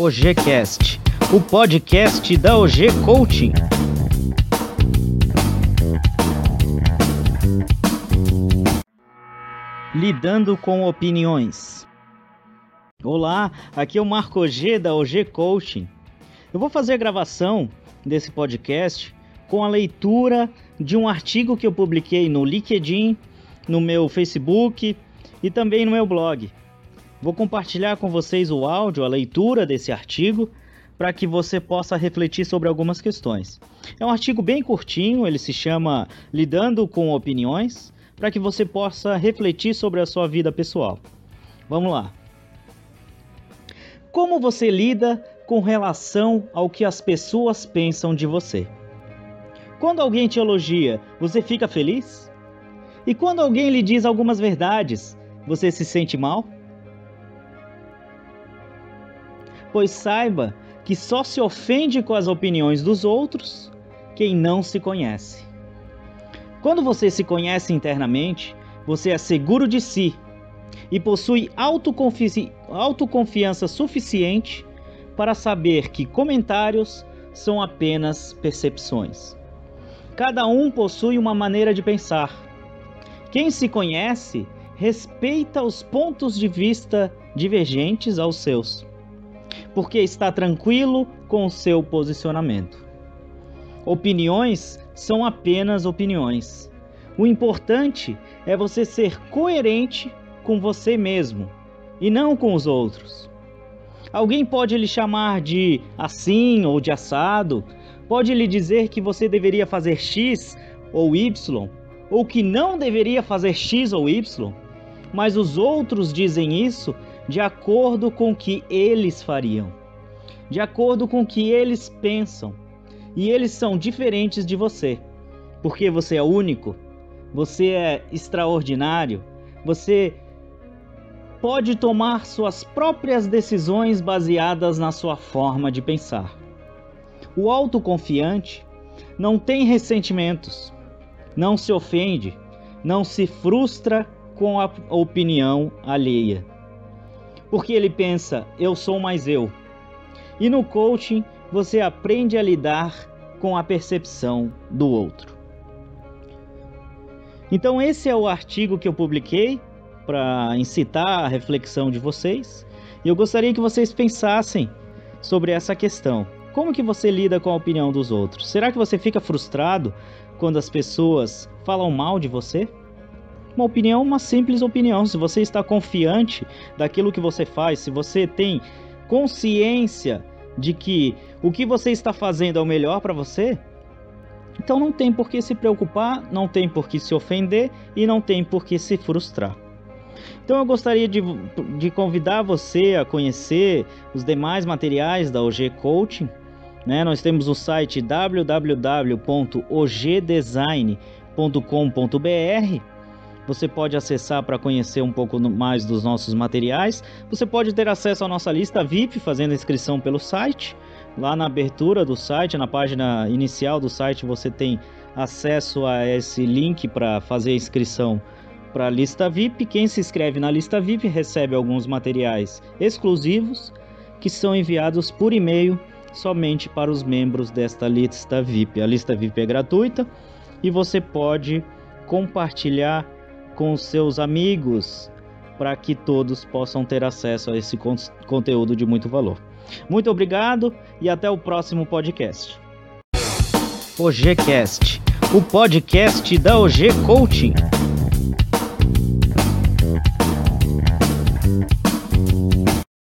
OGCast, o podcast da OG Coaching. Lidando com opiniões. Olá, aqui é o Marco OG da OG Coaching. Eu vou fazer a gravação desse podcast com a leitura de um artigo que eu publiquei no LinkedIn, no meu Facebook e também no meu blog. Vou compartilhar com vocês o áudio, a leitura desse artigo, para que você possa refletir sobre algumas questões. É um artigo bem curtinho, ele se chama Lidando com Opiniões, para que você possa refletir sobre a sua vida pessoal. Vamos lá. Como você lida com relação ao que as pessoas pensam de você? Quando alguém te elogia, você fica feliz? E quando alguém lhe diz algumas verdades, você se sente mal? Pois saiba que só se ofende com as opiniões dos outros quem não se conhece. Quando você se conhece internamente, você é seguro de si e possui autoconfi autoconfiança suficiente para saber que comentários são apenas percepções. Cada um possui uma maneira de pensar. Quem se conhece respeita os pontos de vista divergentes aos seus porque está tranquilo com o seu posicionamento. Opiniões são apenas opiniões. O importante é você ser coerente com você mesmo e não com os outros. Alguém pode lhe chamar de assim ou de assado, pode lhe dizer que você deveria fazer X ou Y, ou que não deveria fazer X ou Y, mas os outros dizem isso de acordo com o que eles fariam, de acordo com o que eles pensam. E eles são diferentes de você, porque você é único, você é extraordinário, você pode tomar suas próprias decisões baseadas na sua forma de pensar. O autoconfiante não tem ressentimentos, não se ofende, não se frustra com a opinião alheia porque ele pensa, eu sou mais eu. E no coaching, você aprende a lidar com a percepção do outro. Então, esse é o artigo que eu publiquei para incitar a reflexão de vocês. E eu gostaria que vocês pensassem sobre essa questão. Como que você lida com a opinião dos outros? Será que você fica frustrado quando as pessoas falam mal de você? Uma opinião, uma simples opinião. Se você está confiante daquilo que você faz, se você tem consciência de que o que você está fazendo é o melhor para você, então não tem por que se preocupar, não tem por que se ofender e não tem por que se frustrar. Então eu gostaria de, de convidar você a conhecer os demais materiais da OG Coaching. Né? Nós temos o site www.ogdesign.com.br você pode acessar para conhecer um pouco mais dos nossos materiais. Você pode ter acesso à nossa lista VIP fazendo inscrição pelo site. Lá na abertura do site, na página inicial do site, você tem acesso a esse link para fazer a inscrição para a lista VIP. Quem se inscreve na lista VIP recebe alguns materiais exclusivos que são enviados por e-mail somente para os membros desta lista VIP. A lista VIP é gratuita e você pode compartilhar com seus amigos para que todos possam ter acesso a esse con conteúdo de muito valor. Muito obrigado e até o próximo podcast. OGCast, o podcast da OG Coaching.